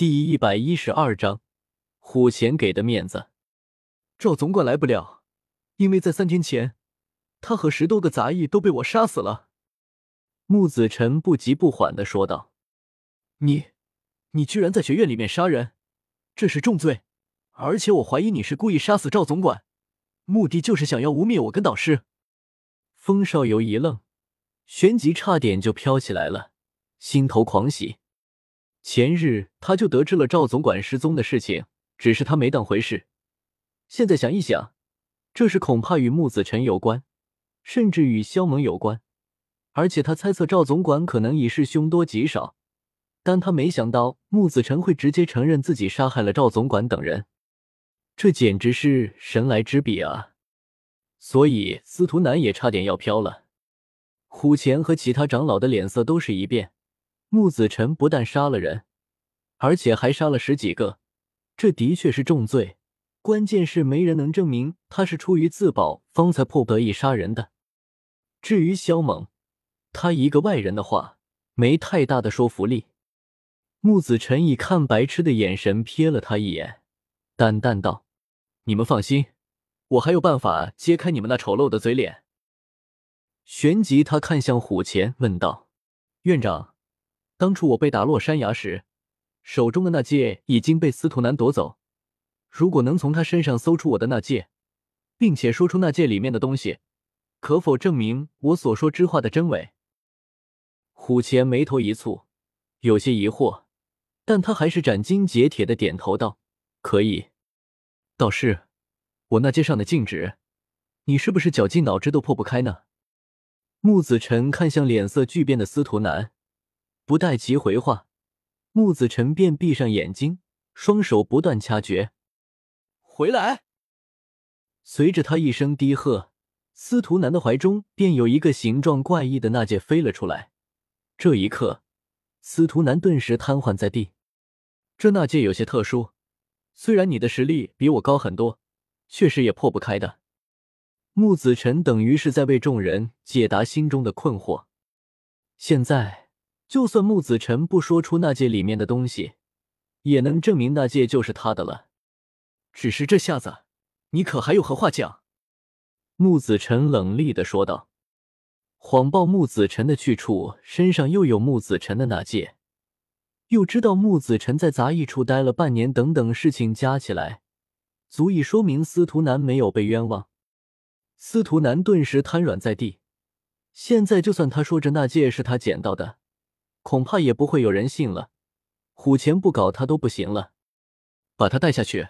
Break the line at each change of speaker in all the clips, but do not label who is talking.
第一百一十二章，虎钳给的面子。
赵总管来不了，因为在三天前，他和十多个杂役都被我杀死了。
木子辰不急不缓的说道：“
你，你居然在学院里面杀人，这是重罪，而且我怀疑你是故意杀死赵总管，目的就是想要污蔑我跟导师。”
风少游一愣，旋即差点就飘起来了，心头狂喜。前日他就得知了赵总管失踪的事情，只是他没当回事。现在想一想，这事恐怕与木子辰有关，甚至与萧猛有关。而且他猜测赵总管可能已是凶多吉少，但他没想到木子辰会直接承认自己杀害了赵总管等人，这简直是神来之笔啊！所以司徒南也差点要飘了。虎钳和其他长老的脸色都是一变。木子辰不但杀了人，而且还杀了十几个，这的确是重罪。关键是没人能证明他是出于自保方才迫不得已杀人的。至于萧猛，他一个外人的话没太大的说服力。木子辰以看白痴的眼神瞥了他一眼，淡淡道：“
你们放心，我还有办法揭开你们那丑陋的嘴脸。”
旋即他看向虎钳，问道：“
院长。”当初我被打落山崖时，手中的那戒已经被司徒南夺走。如果能从他身上搜出我的那戒，并且说出那戒里面的东西，可否证明我所说之话的真伪？
虎钳眉头一蹙，有些疑惑，但他还是斩钉截铁的点头道：“可以。”
道士，我那戒上的禁止，你是不是绞尽脑汁都破不开呢？
木子辰看向脸色巨变的司徒南。不待其回话，木子辰便闭上眼睛，双手不断掐诀。
回来！
随着他一声低喝，司徒南的怀中便有一个形状怪异的纳戒飞了出来。这一刻，司徒南顿时瘫痪在地。
这纳戒有些特殊，虽然你的实力比我高很多，确实也破不开的。
木子辰等于是在为众人解答心中的困惑。现在。就算木子辰不说出那戒里面的东西，也能证明那戒就是他的了。
只是这下子，你可还有何话讲？
木子辰冷厉的说道。谎报木子辰的去处，身上又有木子辰的那戒，又知道木子辰在杂役处待了半年，等等事情加起来，足以说明司徒南没有被冤枉。司徒南顿时瘫软在地。现在就算他说着那戒是他捡到的。恐怕也不会有人信了。虎钳不搞他都不行了，
把他带下去，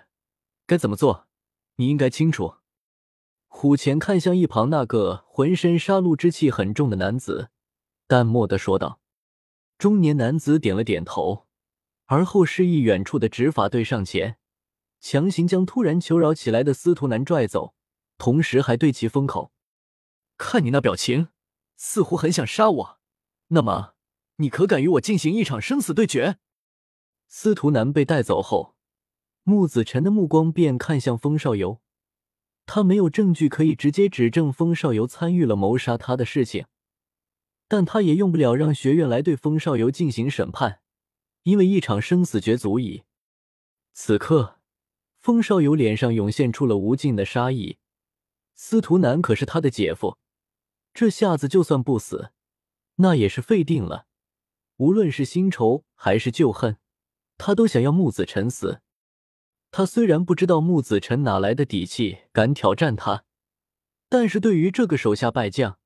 该怎么做？你应该清楚。
虎钳看向一旁那个浑身杀戮之气很重的男子，淡漠的说道。中年男子点了点头，而后示意远处的执法队上前，强行将突然求饶起来的司徒南拽走，同时还对其封口：“
看你那表情，似乎很想杀我。那么。”你可敢与我进行一场生死对决？
司徒南被带走后，穆子辰的目光便看向风少游。他没有证据可以直接指证风少游参与了谋杀他的事情，但他也用不了让学院来对风少游进行审判，因为一场生死决足矣。此刻，风少游脸上涌现出了无尽的杀意。司徒南可是他的姐夫，这下子就算不死，那也是废定了。无论是新仇还是旧恨，他都想要木子辰死。他虽然不知道木子辰哪来的底气敢挑战他，但是对于这个手下败将，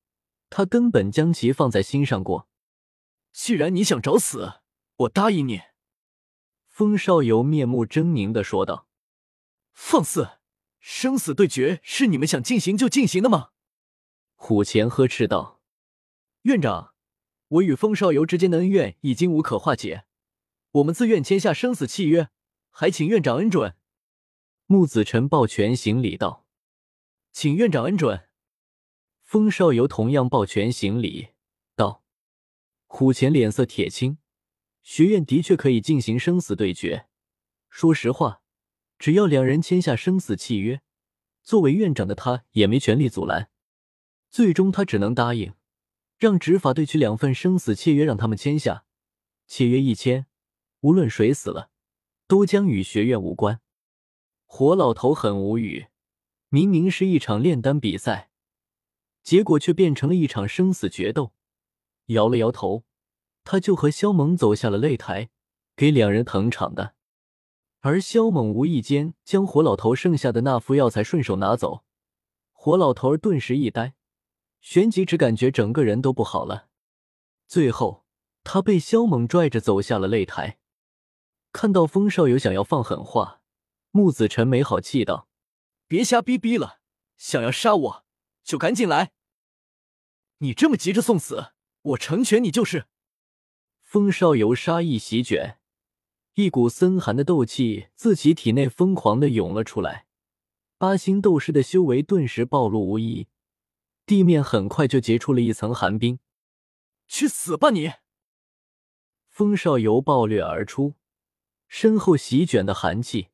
他根本将其放在心上过。
既然你想找死，我答应你。”
风少游面目狰狞的说道。
“放肆！生死对决是你们想进行就进行的吗？”
虎钳呵斥道。
“院长。”我与风少游之间的恩怨已经无可化解，我们自愿签下生死契约，还请院长恩准。
木子辰抱拳行礼道：“
请院长恩准。”
风少游同样抱拳行礼道：“虎钳脸色铁青，学院的确可以进行生死对决。说实话，只要两人签下生死契约，作为院长的他也没权利阻拦。最终，他只能答应。”让执法队取两份生死契约，让他们签下。契约一签，无论谁死了，都将与学院无关。火老头很无语，明明是一场炼丹比赛，结果却变成了一场生死决斗。摇了摇头，他就和萧猛走下了擂台，给两人腾场的。而萧猛无意间将火老头剩下的那副药材顺手拿走，火老头顿时一呆，旋即只感觉整个人都不好了。最后，他被萧猛拽着走下了擂台。看到风少游想要放狠话，穆子辰没好气道：“
别瞎逼逼了，想要杀我就赶紧来！你这么急着送死，我成全你就是。”
风少游杀意席卷。一股森寒的斗气自其体内疯狂的涌了出来，八星斗士的修为顿时暴露无遗，地面很快就结出了一层寒冰。
去死吧你！
风少游暴掠而出，身后席卷的寒气，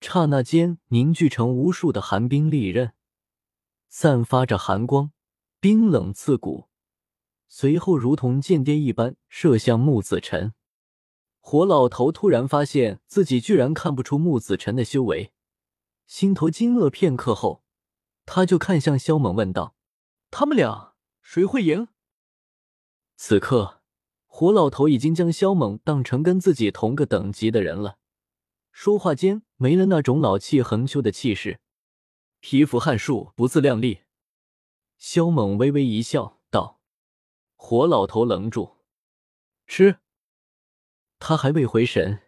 刹那间凝聚成无数的寒冰利刃，散发着寒光，冰冷刺骨，随后如同间谍一般射向木子辰。火老头突然发现自己居然看不出木子辰的修为，心头惊愕片刻后，他就看向萧猛问道：“
他们俩谁会赢？”
此刻，火老头已经将萧猛当成跟自己同个等级的人了，说话间没了那种老气横秋的气势。
蚍蜉撼树，不自量力。
萧猛微微一笑，道：“火老头，愣住，
吃。”
他还未回神，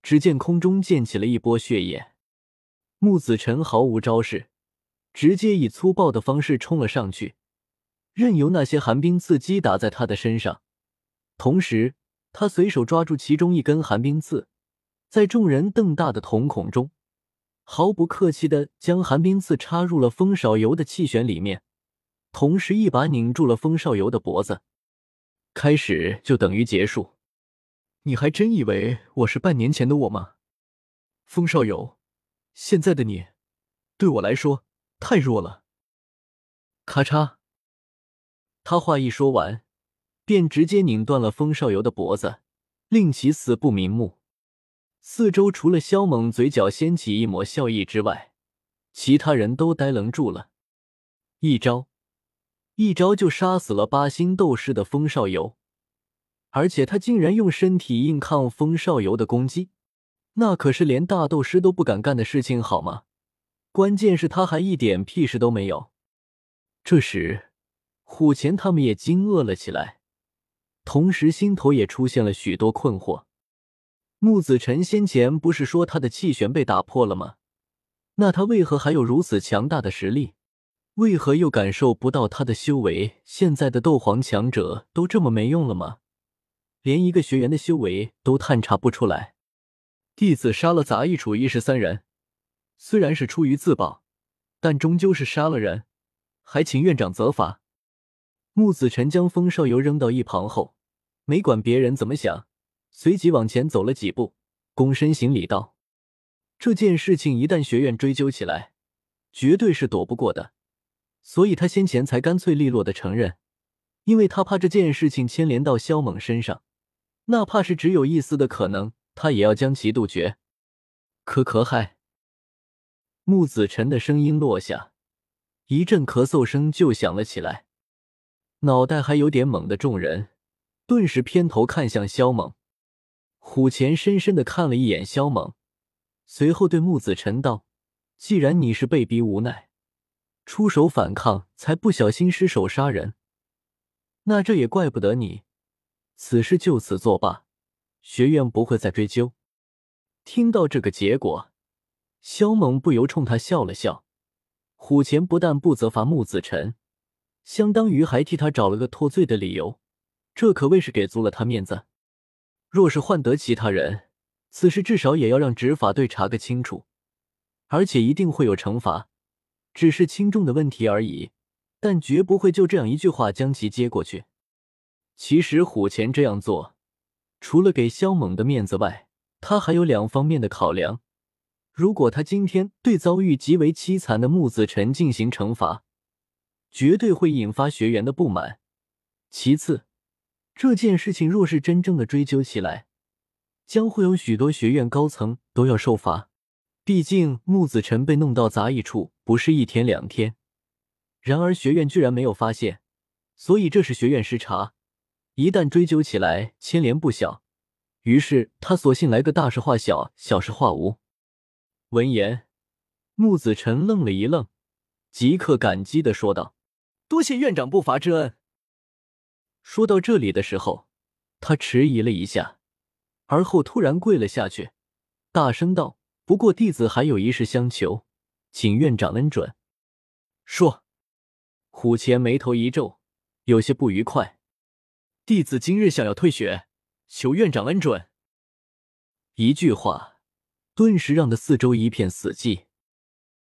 只见空中溅起了一波血液。穆子辰毫无招式，直接以粗暴的方式冲了上去，任由那些寒冰刺击打在他的身上。同时，他随手抓住其中一根寒冰刺，在众人瞪大的瞳孔中，毫不客气的将寒冰刺插入了风少游的气旋里面，同时一把拧住了风少游的脖子。开始就等于结束。
你还真以为我是半年前的我吗，风少游？现在的你，对我来说太弱了。
咔嚓！他话一说完，便直接拧断了风少游的脖子，令其死不瞑目。四周除了萧猛嘴角掀起一抹笑意之外，其他人都呆愣住了。一招，一招就杀死了八星斗师的风少游。而且他竟然用身体硬抗风少游的攻击，那可是连大斗师都不敢干的事情，好吗？关键是他还一点屁事都没有。这时，虎钳他们也惊愕了起来，同时心头也出现了许多困惑。穆子辰先前不是说他的气旋被打破了吗？那他为何还有如此强大的实力？为何又感受不到他的修为？现在的斗皇强者都这么没用了吗？连一个学员的修为都探查不出来，
弟子杀了杂役处一十三人，虽然是出于自保，但终究是杀了人，还请院长责罚。
穆子辰将风少游扔到一旁后，没管别人怎么想，随即往前走了几步，躬身行礼道：“这件事情一旦学院追究起来，绝对是躲不过的，所以他先前才干脆利落的承认，因为他怕这件事情牵连到萧猛身上。”哪怕是只有一丝的可能，他也要将其杜绝。咳咳嗨，穆子辰的声音落下，一阵咳嗽声就响了起来。脑袋还有点懵的众人，顿时偏头看向萧猛。虎钳深深的看了一眼萧猛，随后对穆子辰道：“既然你是被逼无奈，出手反抗，才不小心失手杀人，那这也怪不得你。”此事就此作罢，学院不会再追究。听到这个结果，萧猛不由冲他笑了笑。虎钳不但不责罚穆子辰，相当于还替他找了个脱罪的理由，这可谓是给足了他面子。若是换得其他人，此事至少也要让执法队查个清楚，而且一定会有惩罚，只是轻重的问题而已，但绝不会就这样一句话将其接过去。其实虎钳这样做，除了给萧猛的面子外，他还有两方面的考量。如果他今天对遭遇极为凄惨的穆子辰进行惩罚，绝对会引发学员的不满。其次，这件事情若是真正的追究起来，将会有许多学院高层都要受罚。毕竟木子辰被弄到杂役处不是一天两天，然而学院居然没有发现，所以这是学院失察。一旦追究起来，牵连不小。于是他索性来个大事化小，小事化无。闻言，木子辰愣了一愣，即刻感激的说道：“多谢院长不罚之恩。”说到这里的时候，他迟疑了一下，而后突然跪了下去，大声道。不过弟子还有一事相求，请院长恩准。
说，
虎钳眉头一皱，有些不愉快。
弟子今日想要退学，求院长恩准。
一句话，顿时让的四周一片死寂。